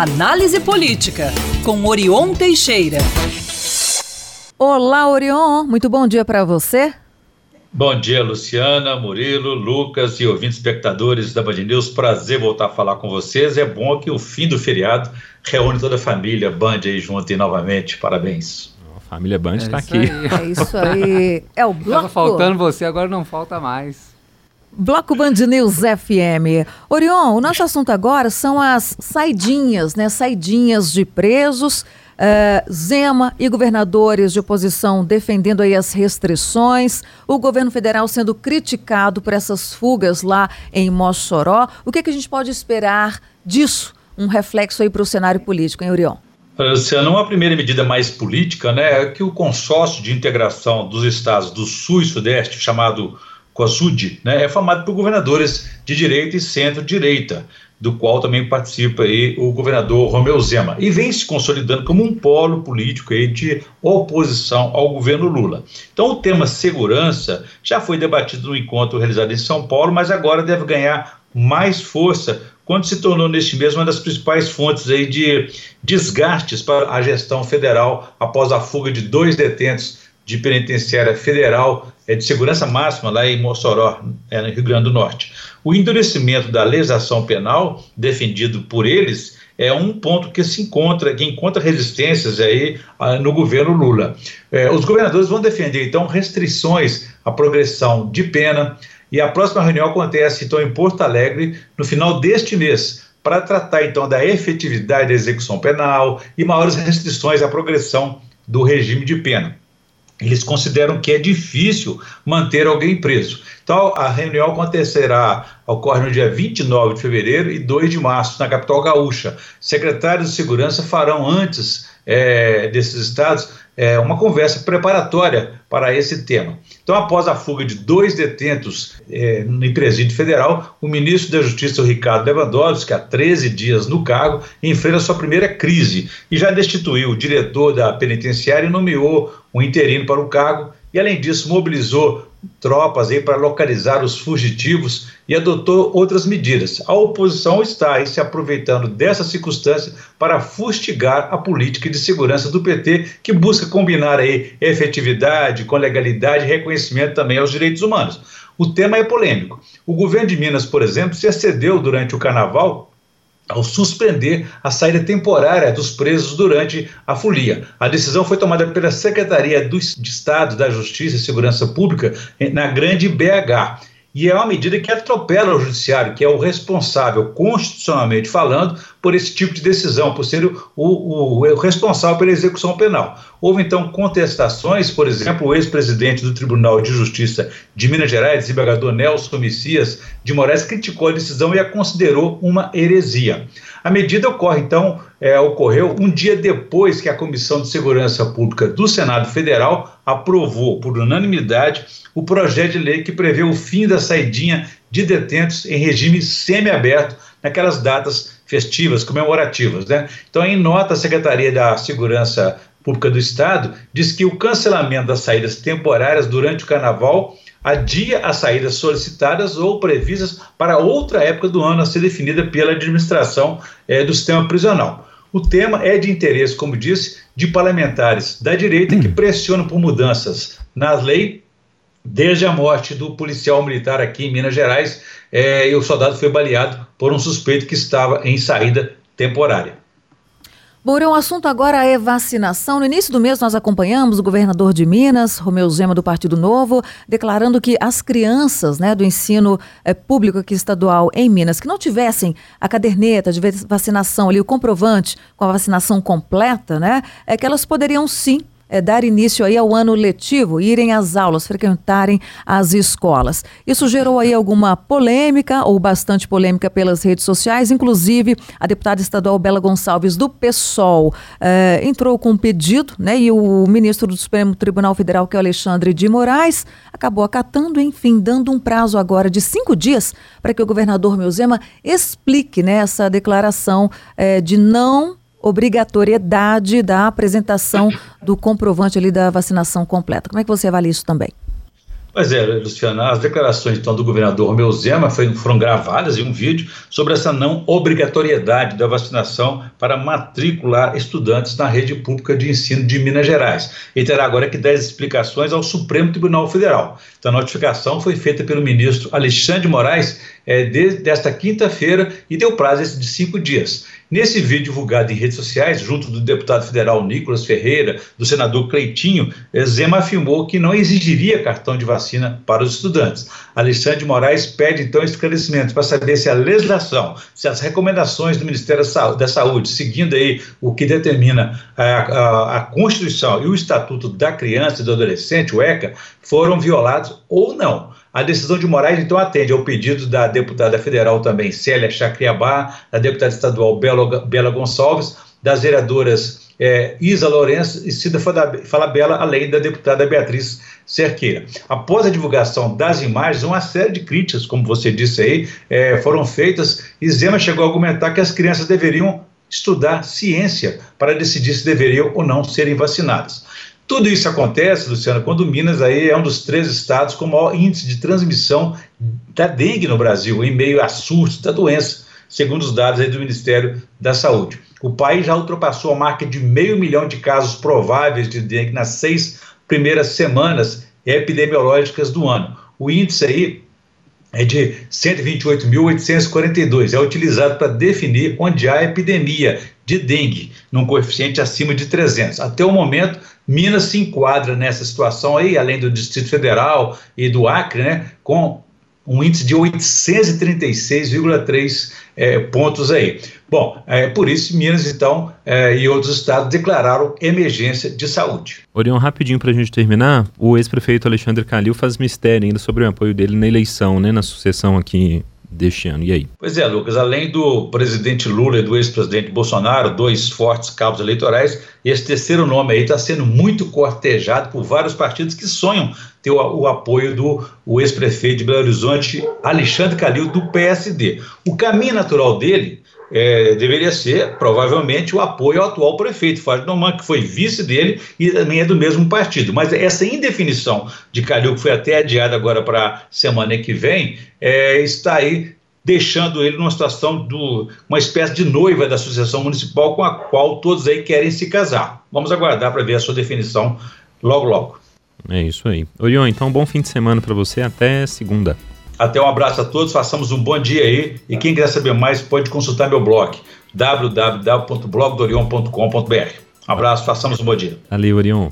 Análise Política, com Orion Teixeira. Olá, Orion. Muito bom dia para você. Bom dia, Luciana, Murilo, Lucas e ouvintes espectadores da Band News. Prazer voltar a falar com vocês. É bom que o fim do feriado reúne toda a família Band aí junto e novamente. Parabéns. A família Band está é aqui. Aí. É isso aí. É o bloco. Tava faltando você, agora não falta mais. Bloco Band News FM. Orion, o nosso assunto agora são as saidinhas, né? Saidinhas de presos Uh, Zema e governadores de oposição defendendo aí as restrições, o governo federal sendo criticado por essas fugas lá em Mossoró. O que, é que a gente pode esperar disso? Um reflexo aí para o cenário político, hein, Urion? Luciano, uma primeira medida mais política né, é que o consórcio de integração dos estados do Sul e Sudeste, chamado COSUD, né, é formado por governadores de direita e centro-direita do qual também participa aí o governador Romeu Zema, e vem se consolidando como um polo político aí de oposição ao governo Lula. Então o tema segurança já foi debatido no encontro realizado em São Paulo, mas agora deve ganhar mais força quando se tornou neste mês uma das principais fontes aí de desgastes para a gestão federal após a fuga de dois detentos de penitenciária federal é, de segurança máxima lá em Mossoró, é, no Rio Grande do Norte. O endurecimento da legislação penal defendido por eles é um ponto que se encontra, que encontra resistências aí ah, no governo Lula. É, os governadores vão defender então restrições à progressão de pena e a próxima reunião acontece então em Porto Alegre no final deste mês para tratar então da efetividade da execução penal e maiores restrições à progressão do regime de pena eles consideram que é difícil manter alguém preso. Então, a reunião acontecerá, ocorre no dia 29 de fevereiro e 2 de março, na capital gaúcha. Secretários de segurança farão antes é, desses estados é, uma conversa preparatória para esse tema. Então, após a fuga de dois detentos é, no presídio federal, o ministro da Justiça, Ricardo Lewandowski, há 13 dias no cargo, enfrenta sua primeira crise e já destituiu o diretor da penitenciária e nomeou um interino para o cargo e, além disso, mobilizou tropas aí para localizar os fugitivos e adotou outras medidas. A oposição está aí se aproveitando dessa circunstância para fustigar a política de segurança do PT, que busca combinar aí efetividade com legalidade e reconhecimento também aos direitos humanos. O tema é polêmico. O governo de Minas, por exemplo, se excedeu durante o carnaval ao suspender a saída temporária dos presos durante a folia. A decisão foi tomada pela Secretaria de Estado da Justiça e Segurança Pública na Grande BH. E é uma medida que atropela o judiciário, que é o responsável, constitucionalmente falando, por esse tipo de decisão, por ser o, o, o responsável pela execução penal. Houve então contestações, por exemplo, o ex-presidente do Tribunal de Justiça de Minas Gerais, desembargador Nelson Messias de Moraes, criticou a decisão e a considerou uma heresia. A medida ocorre, então, é, ocorreu um dia depois que a Comissão de Segurança Pública do Senado Federal aprovou, por unanimidade, o projeto de lei que prevê o fim da saidinha de detentos em regime semiaberto naquelas datas festivas, comemorativas. Né? Então, em nota, a Secretaria da Segurança Pública do Estado diz que o cancelamento das saídas temporárias durante o carnaval adia as saídas solicitadas ou previstas para outra época do ano a ser definida pela administração é, do sistema prisional. O tema é de interesse, como disse, de parlamentares da direita que pressionam por mudanças na lei desde a morte do policial militar aqui em Minas Gerais, é, e o soldado foi baleado por um suspeito que estava em saída temporária. Bom, o assunto agora é vacinação. No início do mês, nós acompanhamos o governador de Minas, Romeu Zema, do Partido Novo, declarando que as crianças né, do ensino é, público aqui estadual em Minas, que não tivessem a caderneta de vacinação ali, o comprovante com a vacinação completa, né, é que elas poderiam sim é, dar início aí ao ano letivo, irem às aulas, frequentarem as escolas. Isso gerou aí alguma polêmica, ou bastante polêmica pelas redes sociais, inclusive a deputada estadual Bela Gonçalves do PSOL é, entrou com um pedido, né, e o ministro do Supremo Tribunal Federal, que é o Alexandre de Moraes, acabou acatando, enfim, dando um prazo agora de cinco dias para que o governador Meuzema explique né, essa declaração é, de não obrigatoriedade da apresentação do comprovante ali da vacinação completa. Como é que você avalia isso também? Pois é, Luciana, as declarações então do governador Romeu Zema foram gravadas em um vídeo sobre essa não obrigatoriedade da vacinação para matricular estudantes na rede pública de ensino de Minas Gerais. E terá agora que dar explicações ao Supremo Tribunal Federal. Então, a notificação foi feita pelo ministro Alexandre Moraes é, desde esta quinta-feira e deu prazo de cinco dias. Nesse vídeo divulgado em redes sociais, junto do deputado federal Nicolas Ferreira, do senador Cleitinho, eh, Zema afirmou que não exigiria cartão de vacina para os estudantes. Alexandre Moraes pede então esclarecimentos para saber se a legislação, se as recomendações do Ministério da Saúde, seguindo aí o que determina a, a, a Constituição e o Estatuto da Criança e do Adolescente, o ECA, foram violados ou não. A decisão de Moraes, então, atende ao pedido da deputada federal também, Célia Chacriabá, da deputada estadual Bela, Bela Gonçalves, das vereadoras é, Isa Lourenço e Cida Falabella, além da deputada Beatriz Cerqueira. Após a divulgação das imagens, uma série de críticas, como você disse aí, é, foram feitas e Zema chegou a argumentar que as crianças deveriam estudar ciência para decidir se deveriam ou não serem vacinadas. Tudo isso acontece, Luciano, quando Minas aí é um dos três estados com maior índice de transmissão da dengue no Brasil, em meio a surtos da doença, segundo os dados do Ministério da Saúde. O país já ultrapassou a marca de meio milhão de casos prováveis de dengue nas seis primeiras semanas epidemiológicas do ano. O índice aí é de 128.842. É utilizado para definir onde há epidemia de dengue, num coeficiente acima de 300. Até o momento, Minas se enquadra nessa situação aí, além do Distrito Federal e do Acre, né, com um índice de 836,3 é, pontos aí. Bom, é, por isso Minas, então, é, e outros estados declararam emergência de saúde. Orion, rapidinho para a gente terminar, o ex-prefeito Alexandre Calil faz mistério ainda sobre o apoio dele na eleição, né, na sucessão aqui deste ano. E aí? Pois é, Lucas, além do presidente Lula e do ex-presidente Bolsonaro, dois fortes cabos eleitorais, esse terceiro nome aí está sendo muito cortejado por vários partidos que sonham ter o, o apoio do ex-prefeito de Belo Horizonte, Alexandre Calil, do PSD. O caminho natural dele é, deveria ser, provavelmente, o apoio ao atual prefeito, Fábio Noman, que foi vice dele e também é do mesmo partido. Mas essa indefinição de Calil, que foi até adiada agora para semana que vem, é, está aí deixando ele numa situação de uma espécie de noiva da Associação Municipal com a qual todos aí querem se casar. Vamos aguardar para ver a sua definição logo, logo. É isso aí. Orion, então bom fim de semana para você, até segunda. Até um abraço a todos, façamos um bom dia aí. E quem quiser saber mais pode consultar meu blog www.blogdorion.com.br. Um abraço, façamos um bom dia. Valeu, Orion.